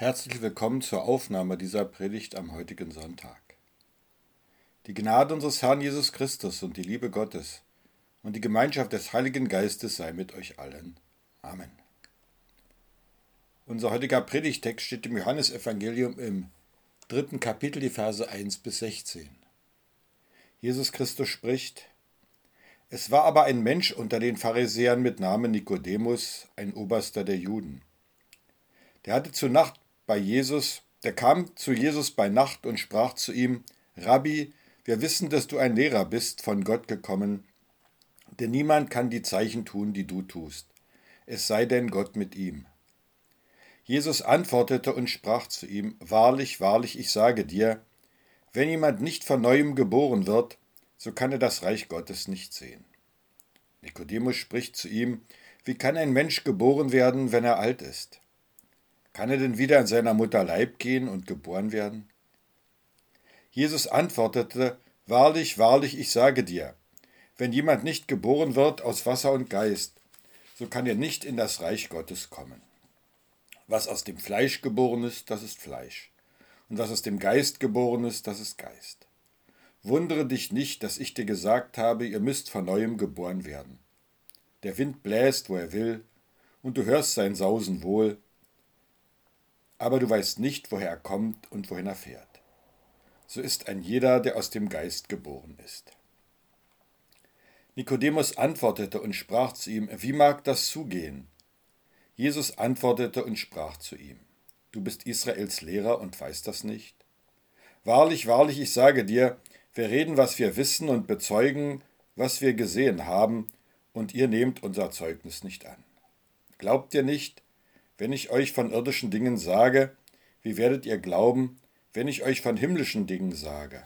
Herzlich willkommen zur Aufnahme dieser Predigt am heutigen Sonntag. Die Gnade unseres Herrn Jesus Christus und die Liebe Gottes und die Gemeinschaft des Heiligen Geistes sei mit euch allen. Amen. Unser heutiger Predigtext steht im Johannesevangelium im dritten Kapitel, die Verse 1 bis 16. Jesus Christus spricht: Es war aber ein Mensch unter den Pharisäern mit Namen Nikodemus, ein Oberster der Juden. Der hatte zu Nacht bei Jesus, der kam zu Jesus bei Nacht und sprach zu ihm, Rabbi, wir wissen, dass du ein Lehrer bist, von Gott gekommen, denn niemand kann die Zeichen tun, die du tust, es sei denn Gott mit ihm. Jesus antwortete und sprach zu ihm, Wahrlich, wahrlich, ich sage dir, wenn jemand nicht von neuem geboren wird, so kann er das Reich Gottes nicht sehen. Nikodemus spricht zu ihm, Wie kann ein Mensch geboren werden, wenn er alt ist? Kann er denn wieder in seiner Mutter Leib gehen und geboren werden? Jesus antwortete, Wahrlich, wahrlich, ich sage dir, wenn jemand nicht geboren wird aus Wasser und Geist, so kann er nicht in das Reich Gottes kommen. Was aus dem Fleisch geboren ist, das ist Fleisch. Und was aus dem Geist geboren ist, das ist Geist. Wundere dich nicht, dass ich dir gesagt habe, ihr müsst von neuem geboren werden. Der Wind bläst, wo er will, und du hörst sein Sausen wohl, aber du weißt nicht, woher er kommt und wohin er fährt. So ist ein jeder, der aus dem Geist geboren ist. Nikodemus antwortete und sprach zu ihm, wie mag das zugehen? Jesus antwortete und sprach zu ihm, du bist Israels Lehrer und weißt das nicht? Wahrlich, wahrlich, ich sage dir, wir reden, was wir wissen und bezeugen, was wir gesehen haben, und ihr nehmt unser Zeugnis nicht an. Glaubt ihr nicht, wenn ich euch von irdischen Dingen sage, wie werdet ihr glauben, wenn ich euch von himmlischen Dingen sage?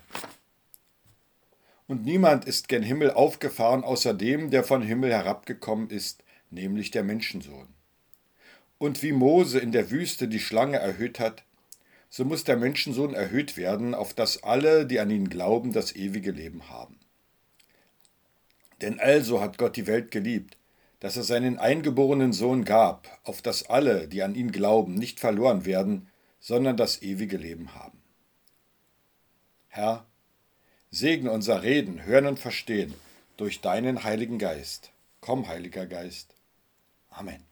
Und niemand ist gen Himmel aufgefahren außer dem, der von Himmel herabgekommen ist, nämlich der Menschensohn. Und wie Mose in der Wüste die Schlange erhöht hat, so muss der Menschensohn erhöht werden, auf dass alle, die an ihn glauben, das ewige Leben haben. Denn also hat Gott die Welt geliebt, dass er seinen eingeborenen Sohn gab, auf dass alle, die an ihn glauben, nicht verloren werden, sondern das ewige Leben haben. Herr, segne unser Reden, Hören und Verstehen durch deinen Heiligen Geist. Komm, Heiliger Geist. Amen.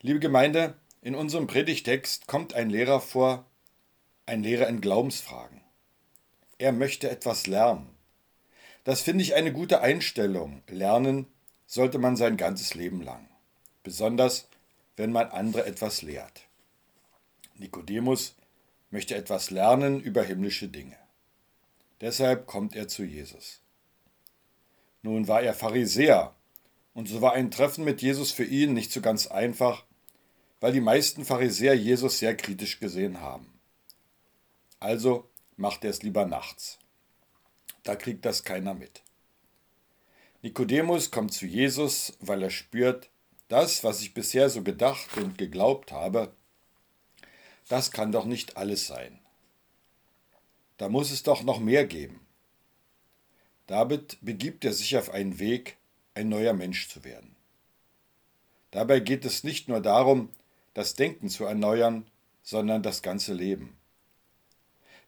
Liebe Gemeinde, in unserem Predigtext kommt ein Lehrer vor, ein Lehrer in Glaubensfragen. Er möchte etwas lernen. Das finde ich eine gute Einstellung. Lernen sollte man sein ganzes Leben lang. Besonders, wenn man andere etwas lehrt. Nikodemus möchte etwas lernen über himmlische Dinge. Deshalb kommt er zu Jesus. Nun war er Pharisäer, und so war ein Treffen mit Jesus für ihn nicht so ganz einfach, weil die meisten Pharisäer Jesus sehr kritisch gesehen haben. Also macht er es lieber nachts. Da kriegt das keiner mit. Nikodemus kommt zu Jesus, weil er spürt, das, was ich bisher so gedacht und geglaubt habe, das kann doch nicht alles sein. Da muss es doch noch mehr geben. Damit begibt er sich auf einen Weg, ein neuer Mensch zu werden. Dabei geht es nicht nur darum, das Denken zu erneuern, sondern das ganze Leben.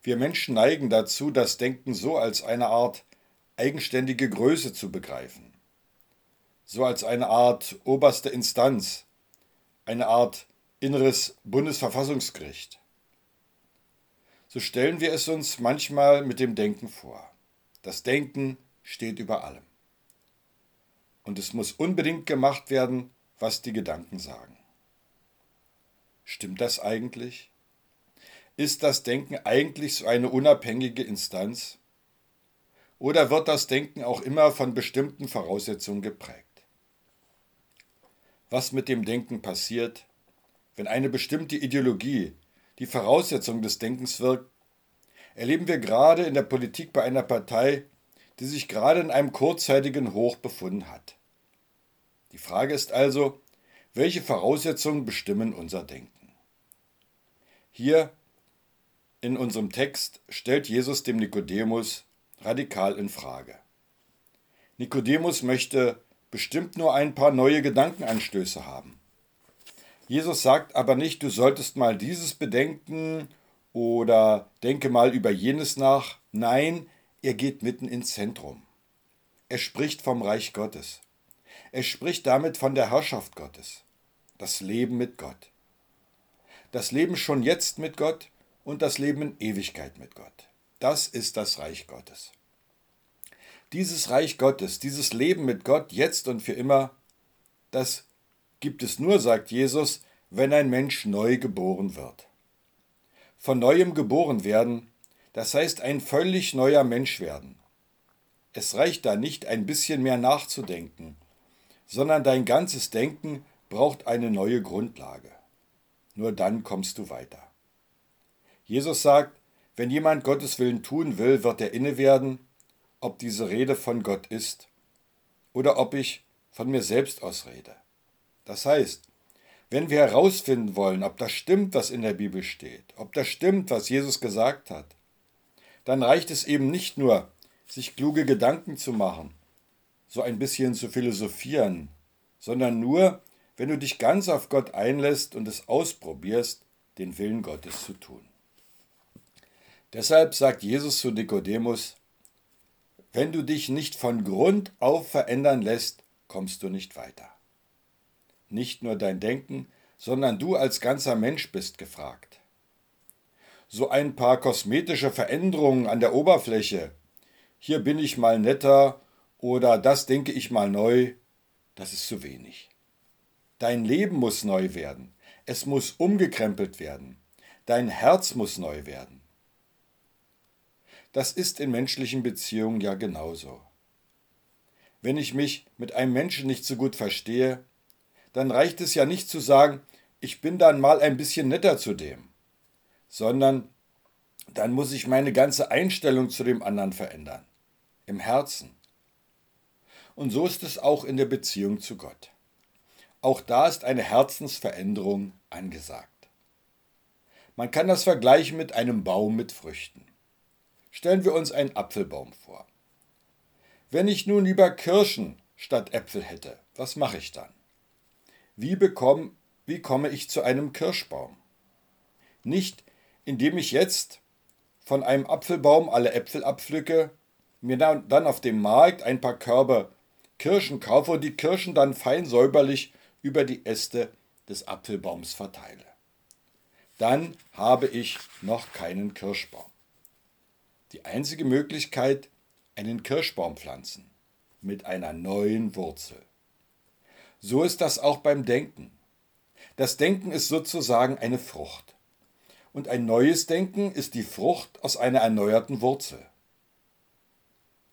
Wir Menschen neigen dazu, das Denken so als eine Art eigenständige Größe zu begreifen, so als eine Art oberste Instanz, eine Art inneres Bundesverfassungsgericht. So stellen wir es uns manchmal mit dem Denken vor. Das Denken steht über allem. Und es muss unbedingt gemacht werden, was die Gedanken sagen. Stimmt das eigentlich? Ist das Denken eigentlich so eine unabhängige Instanz? Oder wird das Denken auch immer von bestimmten Voraussetzungen geprägt? Was mit dem Denken passiert, wenn eine bestimmte Ideologie die Voraussetzung des Denkens wirkt, erleben wir gerade in der Politik bei einer Partei, die sich gerade in einem kurzzeitigen Hoch befunden hat. Die Frage ist also, welche Voraussetzungen bestimmen unser Denken? Hier in unserem Text stellt Jesus dem Nikodemus radikal in Frage. Nikodemus möchte bestimmt nur ein paar neue Gedankenanstöße haben. Jesus sagt aber nicht, du solltest mal dieses bedenken oder denke mal über jenes nach. Nein, er geht mitten ins Zentrum. Er spricht vom Reich Gottes. Er spricht damit von der Herrschaft Gottes. Das Leben mit Gott. Das Leben schon jetzt mit Gott und das Leben in Ewigkeit mit Gott. Das ist das Reich Gottes. Dieses Reich Gottes, dieses Leben mit Gott jetzt und für immer, das gibt es nur, sagt Jesus, wenn ein Mensch neu geboren wird. Von neuem geboren werden, das heißt ein völlig neuer Mensch werden. Es reicht da nicht ein bisschen mehr nachzudenken, sondern dein ganzes Denken braucht eine neue Grundlage. Nur dann kommst du weiter. Jesus sagt, wenn jemand Gottes Willen tun will, wird er inne werden, ob diese Rede von Gott ist oder ob ich von mir selbst aus rede. Das heißt, wenn wir herausfinden wollen, ob das stimmt, was in der Bibel steht, ob das stimmt, was Jesus gesagt hat, dann reicht es eben nicht nur, sich kluge Gedanken zu machen, so ein bisschen zu philosophieren, sondern nur, wenn du dich ganz auf Gott einlässt und es ausprobierst, den Willen Gottes zu tun. Deshalb sagt Jesus zu Nikodemus, wenn du dich nicht von Grund auf verändern lässt, kommst du nicht weiter. Nicht nur dein Denken, sondern du als ganzer Mensch bist gefragt. So ein paar kosmetische Veränderungen an der Oberfläche, hier bin ich mal netter oder das denke ich mal neu, das ist zu wenig. Dein Leben muss neu werden, es muss umgekrempelt werden, dein Herz muss neu werden. Das ist in menschlichen Beziehungen ja genauso. Wenn ich mich mit einem Menschen nicht so gut verstehe, dann reicht es ja nicht zu sagen, ich bin dann mal ein bisschen netter zu dem, sondern dann muss ich meine ganze Einstellung zu dem anderen verändern, im Herzen. Und so ist es auch in der Beziehung zu Gott. Auch da ist eine Herzensveränderung angesagt. Man kann das vergleichen mit einem Baum mit Früchten. Stellen wir uns einen Apfelbaum vor. Wenn ich nun lieber Kirschen statt Äpfel hätte, was mache ich dann? Wie, bekomme, wie komme ich zu einem Kirschbaum? Nicht, indem ich jetzt von einem Apfelbaum alle Äpfel abpflücke, mir dann auf dem Markt ein paar Körbe Kirschen kaufe und die Kirschen dann fein säuberlich über die Äste des Apfelbaums verteile. Dann habe ich noch keinen Kirschbaum die einzige Möglichkeit, einen Kirschbaum pflanzen mit einer neuen Wurzel. So ist das auch beim Denken. Das Denken ist sozusagen eine Frucht. Und ein neues Denken ist die Frucht aus einer erneuerten Wurzel.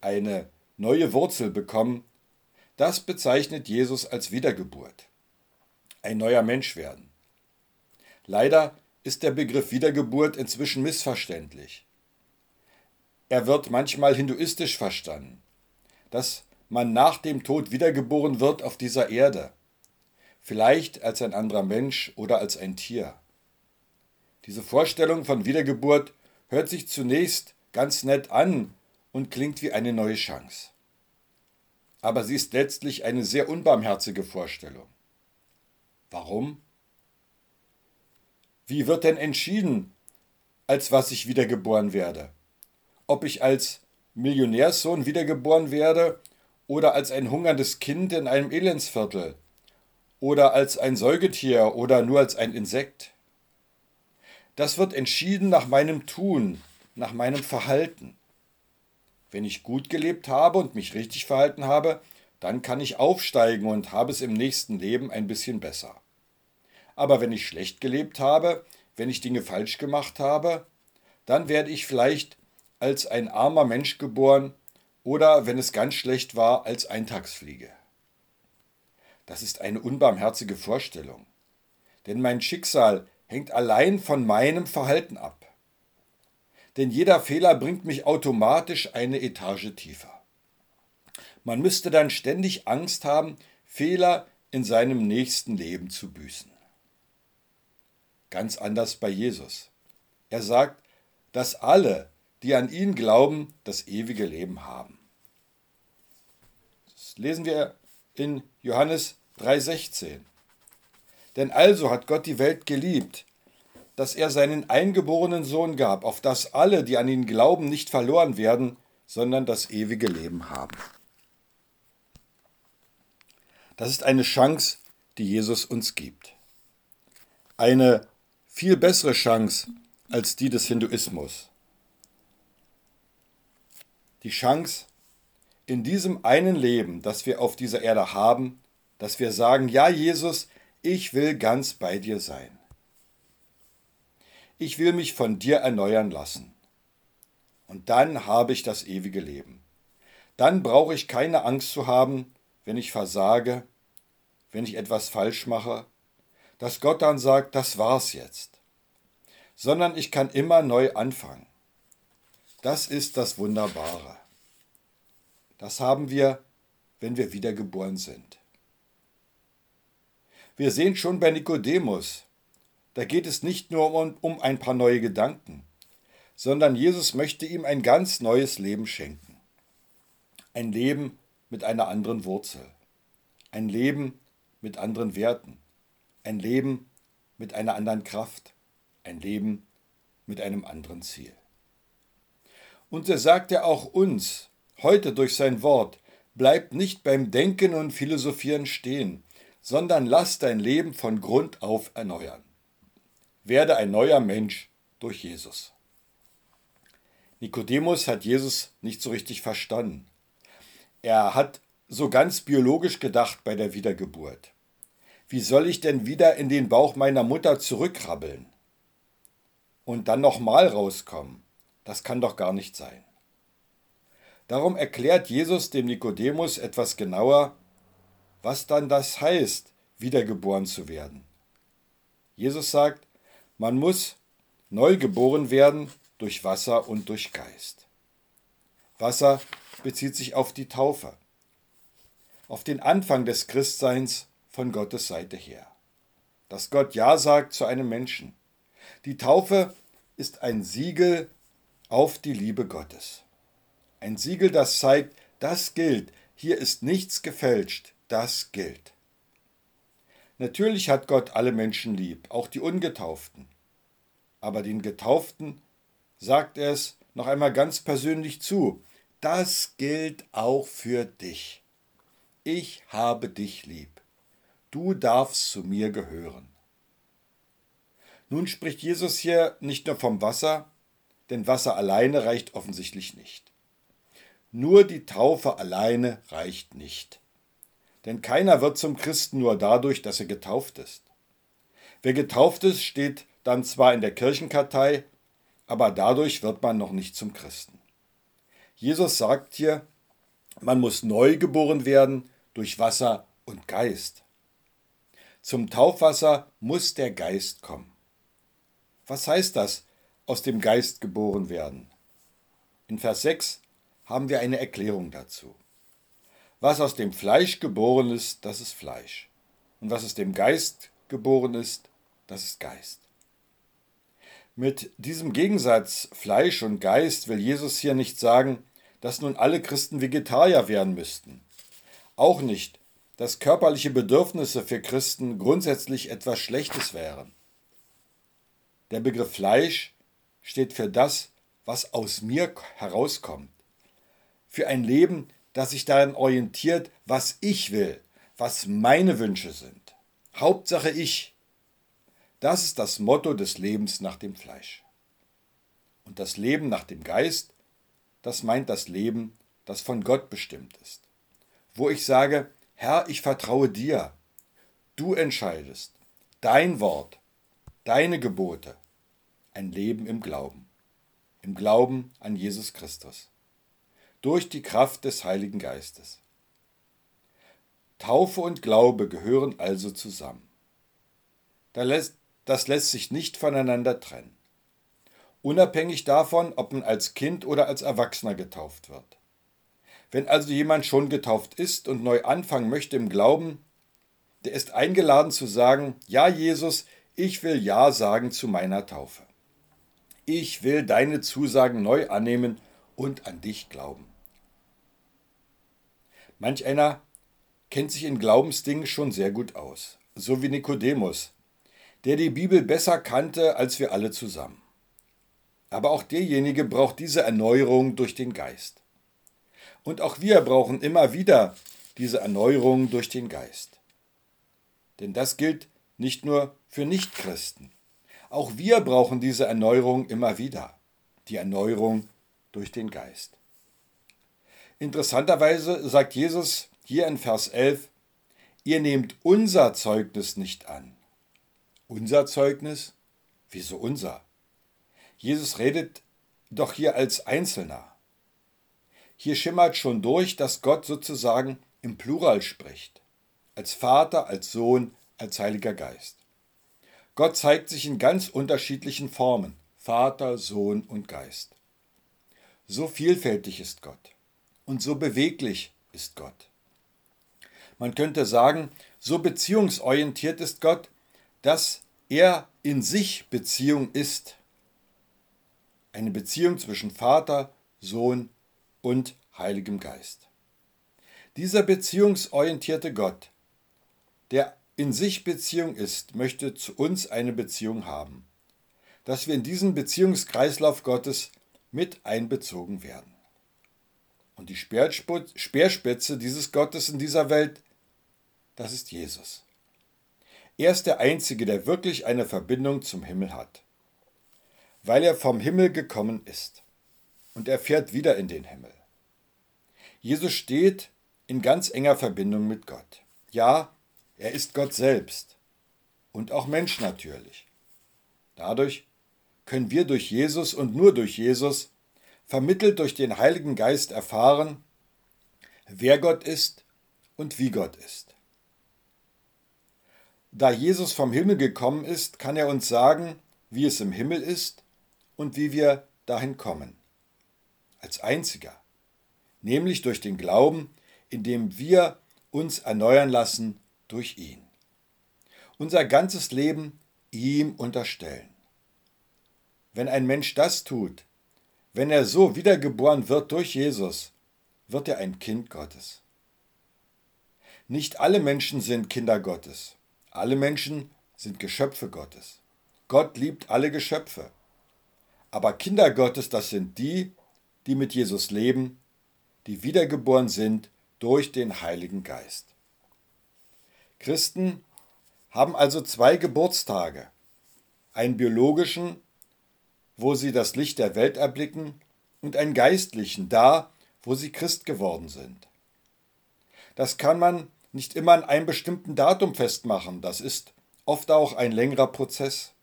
Eine neue Wurzel bekommen, das bezeichnet Jesus als Wiedergeburt. Ein neuer Mensch werden. Leider ist der Begriff Wiedergeburt inzwischen missverständlich. Er wird manchmal hinduistisch verstanden, dass man nach dem Tod wiedergeboren wird auf dieser Erde, vielleicht als ein anderer Mensch oder als ein Tier. Diese Vorstellung von Wiedergeburt hört sich zunächst ganz nett an und klingt wie eine neue Chance. Aber sie ist letztlich eine sehr unbarmherzige Vorstellung. Warum? Wie wird denn entschieden, als was ich wiedergeboren werde? Ob ich als Millionärssohn wiedergeboren werde oder als ein hungerndes Kind in einem Elendsviertel oder als ein Säugetier oder nur als ein Insekt. Das wird entschieden nach meinem Tun, nach meinem Verhalten. Wenn ich gut gelebt habe und mich richtig verhalten habe, dann kann ich aufsteigen und habe es im nächsten Leben ein bisschen besser. Aber wenn ich schlecht gelebt habe, wenn ich Dinge falsch gemacht habe, dann werde ich vielleicht als ein armer Mensch geboren oder, wenn es ganz schlecht war, als Eintagsfliege. Das ist eine unbarmherzige Vorstellung, denn mein Schicksal hängt allein von meinem Verhalten ab. Denn jeder Fehler bringt mich automatisch eine Etage tiefer. Man müsste dann ständig Angst haben, Fehler in seinem nächsten Leben zu büßen. Ganz anders bei Jesus. Er sagt, dass alle, die an ihn glauben, das ewige Leben haben. Das lesen wir in Johannes 3:16. Denn also hat Gott die Welt geliebt, dass er seinen eingeborenen Sohn gab, auf dass alle, die an ihn glauben, nicht verloren werden, sondern das ewige Leben haben. Das ist eine Chance, die Jesus uns gibt. Eine viel bessere Chance als die des Hinduismus. Die Chance, in diesem einen Leben, das wir auf dieser Erde haben, dass wir sagen, ja Jesus, ich will ganz bei dir sein. Ich will mich von dir erneuern lassen. Und dann habe ich das ewige Leben. Dann brauche ich keine Angst zu haben, wenn ich versage, wenn ich etwas falsch mache, dass Gott dann sagt, das war's jetzt. Sondern ich kann immer neu anfangen. Das ist das Wunderbare. Das haben wir, wenn wir wiedergeboren sind. Wir sehen schon bei Nikodemus, da geht es nicht nur um, um ein paar neue Gedanken, sondern Jesus möchte ihm ein ganz neues Leben schenken. Ein Leben mit einer anderen Wurzel. Ein Leben mit anderen Werten. Ein Leben mit einer anderen Kraft. Ein Leben mit einem anderen Ziel. Und er sagt ja auch uns heute durch sein Wort, bleibt nicht beim Denken und Philosophieren stehen, sondern lass dein Leben von Grund auf erneuern. Werde ein neuer Mensch durch Jesus. Nikodemus hat Jesus nicht so richtig verstanden. Er hat so ganz biologisch gedacht bei der Wiedergeburt. Wie soll ich denn wieder in den Bauch meiner Mutter zurückkrabbeln? Und dann nochmal rauskommen? Das kann doch gar nicht sein. Darum erklärt Jesus dem Nikodemus etwas genauer, was dann das heißt, wiedergeboren zu werden. Jesus sagt, man muss neu geboren werden durch Wasser und durch Geist. Wasser bezieht sich auf die Taufe, auf den Anfang des Christseins von Gottes Seite her. Dass Gott Ja sagt zu einem Menschen. Die Taufe ist ein Siegel auf die Liebe Gottes. Ein Siegel, das zeigt, das gilt, hier ist nichts gefälscht, das gilt. Natürlich hat Gott alle Menschen lieb, auch die Ungetauften. Aber den Getauften sagt er es noch einmal ganz persönlich zu, das gilt auch für dich. Ich habe dich lieb. Du darfst zu mir gehören. Nun spricht Jesus hier nicht nur vom Wasser, denn Wasser alleine reicht offensichtlich nicht. Nur die Taufe alleine reicht nicht. Denn keiner wird zum Christen nur dadurch, dass er getauft ist. Wer getauft ist, steht dann zwar in der Kirchenkartei, aber dadurch wird man noch nicht zum Christen. Jesus sagt hier, man muss neu geboren werden durch Wasser und Geist. Zum Taufwasser muss der Geist kommen. Was heißt das, aus dem Geist geboren werden? In Vers 6 haben wir eine Erklärung dazu. Was aus dem Fleisch geboren ist, das ist Fleisch. Und was aus dem Geist geboren ist, das ist Geist. Mit diesem Gegensatz Fleisch und Geist will Jesus hier nicht sagen, dass nun alle Christen Vegetarier werden müssten. Auch nicht, dass körperliche Bedürfnisse für Christen grundsätzlich etwas Schlechtes wären. Der Begriff Fleisch steht für das, was aus mir herauskommt für ein Leben, das sich daran orientiert, was ich will, was meine Wünsche sind. Hauptsache ich. Das ist das Motto des Lebens nach dem Fleisch. Und das Leben nach dem Geist, das meint das Leben, das von Gott bestimmt ist. Wo ich sage, Herr, ich vertraue dir. Du entscheidest. Dein Wort, deine Gebote. Ein Leben im Glauben. Im Glauben an Jesus Christus durch die Kraft des Heiligen Geistes. Taufe und Glaube gehören also zusammen. Das lässt sich nicht voneinander trennen. Unabhängig davon, ob man als Kind oder als Erwachsener getauft wird. Wenn also jemand schon getauft ist und neu anfangen möchte im Glauben, der ist eingeladen zu sagen, ja Jesus, ich will Ja sagen zu meiner Taufe. Ich will deine Zusagen neu annehmen und an dich glauben. Manch einer kennt sich in Glaubensdingen schon sehr gut aus. so wie Nikodemus, der die Bibel besser kannte als wir alle zusammen. Aber auch derjenige braucht diese Erneuerung durch den Geist. Und auch wir brauchen immer wieder diese Erneuerung durch den Geist. Denn das gilt nicht nur für Nichtchristen. Auch wir brauchen diese Erneuerung immer wieder, die Erneuerung durch den Geist. Interessanterweise sagt Jesus hier in Vers 11, ihr nehmt unser Zeugnis nicht an. Unser Zeugnis? Wieso unser? Jesus redet doch hier als Einzelner. Hier schimmert schon durch, dass Gott sozusagen im Plural spricht. Als Vater, als Sohn, als Heiliger Geist. Gott zeigt sich in ganz unterschiedlichen Formen. Vater, Sohn und Geist. So vielfältig ist Gott und so beweglich ist Gott. Man könnte sagen, so beziehungsorientiert ist Gott, dass er in sich Beziehung ist. Eine Beziehung zwischen Vater, Sohn und Heiligem Geist. Dieser beziehungsorientierte Gott, der in sich Beziehung ist, möchte zu uns eine Beziehung haben, dass wir in diesen Beziehungskreislauf Gottes mit einbezogen werden. Und die Speerspitze dieses Gottes in dieser Welt, das ist Jesus. Er ist der Einzige, der wirklich eine Verbindung zum Himmel hat, weil er vom Himmel gekommen ist. Und er fährt wieder in den Himmel. Jesus steht in ganz enger Verbindung mit Gott. Ja, er ist Gott selbst und auch Mensch natürlich. Dadurch können wir durch Jesus und nur durch Jesus, vermittelt durch den Heiligen Geist, erfahren, wer Gott ist und wie Gott ist. Da Jesus vom Himmel gekommen ist, kann er uns sagen, wie es im Himmel ist und wie wir dahin kommen. Als einziger, nämlich durch den Glauben, indem wir uns erneuern lassen durch ihn. Unser ganzes Leben ihm unterstellen. Wenn ein Mensch das tut, wenn er so wiedergeboren wird durch Jesus, wird er ein Kind Gottes. Nicht alle Menschen sind Kinder Gottes. Alle Menschen sind Geschöpfe Gottes. Gott liebt alle Geschöpfe. Aber Kinder Gottes, das sind die, die mit Jesus leben, die wiedergeboren sind durch den Heiligen Geist. Christen haben also zwei Geburtstage, einen biologischen, wo sie das Licht der Welt erblicken, und einen geistlichen, da, wo sie Christ geworden sind. Das kann man nicht immer an einem bestimmten Datum festmachen, das ist oft auch ein längerer Prozess.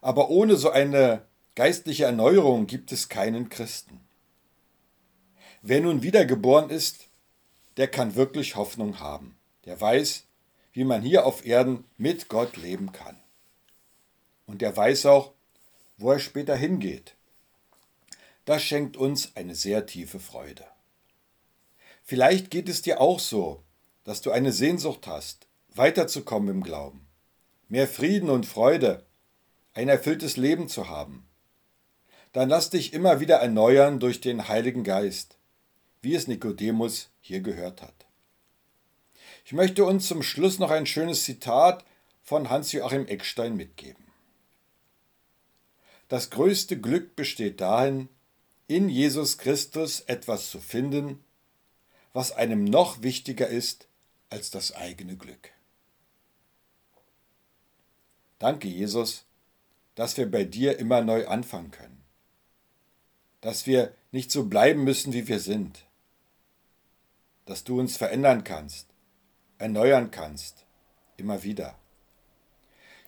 Aber ohne so eine geistliche Erneuerung gibt es keinen Christen. Wer nun wiedergeboren ist, der kann wirklich Hoffnung haben. Der weiß, wie man hier auf Erden mit Gott leben kann. Und der weiß auch, wo er später hingeht. Das schenkt uns eine sehr tiefe Freude. Vielleicht geht es dir auch so, dass du eine Sehnsucht hast, weiterzukommen im Glauben, mehr Frieden und Freude, ein erfülltes Leben zu haben. Dann lass dich immer wieder erneuern durch den Heiligen Geist, wie es Nikodemus hier gehört hat. Ich möchte uns zum Schluss noch ein schönes Zitat von Hans-Joachim Eckstein mitgeben. Das größte Glück besteht darin, in Jesus Christus etwas zu finden, was einem noch wichtiger ist als das eigene Glück. Danke, Jesus, dass wir bei dir immer neu anfangen können, dass wir nicht so bleiben müssen, wie wir sind, dass du uns verändern kannst, erneuern kannst, immer wieder.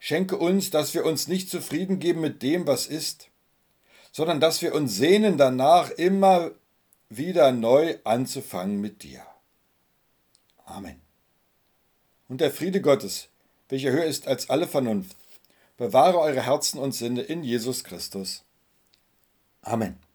Schenke uns, dass wir uns nicht zufrieden geben mit dem, was ist, sondern dass wir uns sehnen danach, immer wieder neu anzufangen mit dir. Amen. Und der Friede Gottes, welcher höher ist als alle Vernunft, bewahre eure Herzen und Sinne in Jesus Christus. Amen.